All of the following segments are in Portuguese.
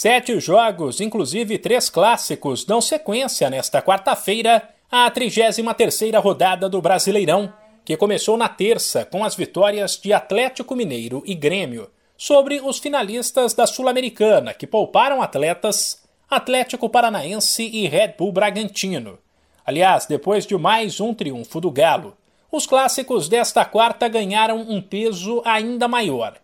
Sete jogos, inclusive três clássicos, dão sequência nesta quarta-feira à 33ª rodada do Brasileirão, que começou na terça com as vitórias de Atlético Mineiro e Grêmio sobre os finalistas da Sul-Americana, que pouparam atletas Atlético Paranaense e Red Bull Bragantino. Aliás, depois de mais um triunfo do Galo, os clássicos desta quarta ganharam um peso ainda maior.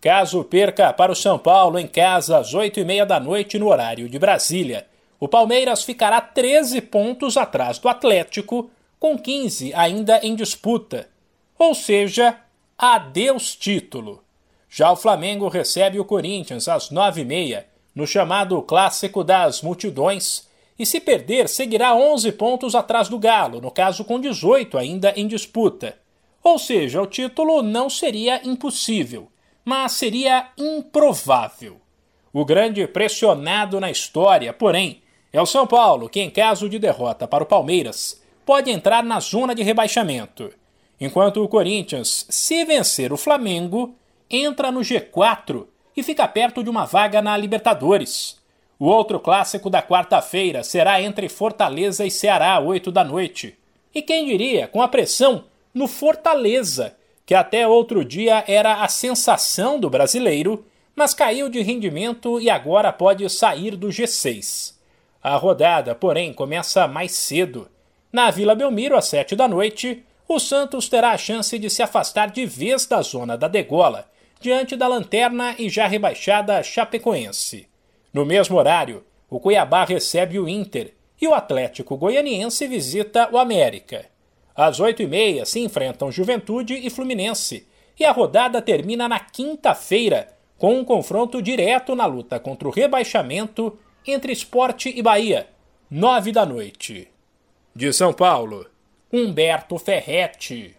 Caso perca para o São Paulo em casa às oito e meia da noite no horário de Brasília, o Palmeiras ficará 13 pontos atrás do Atlético, com 15 ainda em disputa. Ou seja, adeus título. Já o Flamengo recebe o Corinthians às nove e meia, no chamado Clássico das Multidões, e se perder, seguirá 11 pontos atrás do Galo, no caso com 18 ainda em disputa. Ou seja, o título não seria impossível, mas seria improvável. O grande pressionado na história, porém, é o São Paulo, que, em caso de derrota para o Palmeiras, pode entrar na zona de rebaixamento, enquanto o Corinthians, se vencer o Flamengo, entra no G4 e fica perto de uma vaga na Libertadores. O outro clássico da quarta-feira será entre Fortaleza e Ceará, 8 da noite. E quem diria, com a pressão no Fortaleza, que até outro dia era a sensação do brasileiro, mas caiu de rendimento e agora pode sair do G6. A rodada, porém, começa mais cedo. Na Vila Belmiro, às 7 da noite, o Santos terá a chance de se afastar de vez da zona da degola, diante da lanterna e já rebaixada Chapecoense. No mesmo horário, o Cuiabá recebe o Inter e o Atlético Goianiense visita o América. Às oito e meia se enfrentam Juventude e Fluminense, e a rodada termina na quinta-feira com um confronto direto na luta contra o rebaixamento entre Esporte e Bahia, nove da noite. De São Paulo, Humberto Ferretti.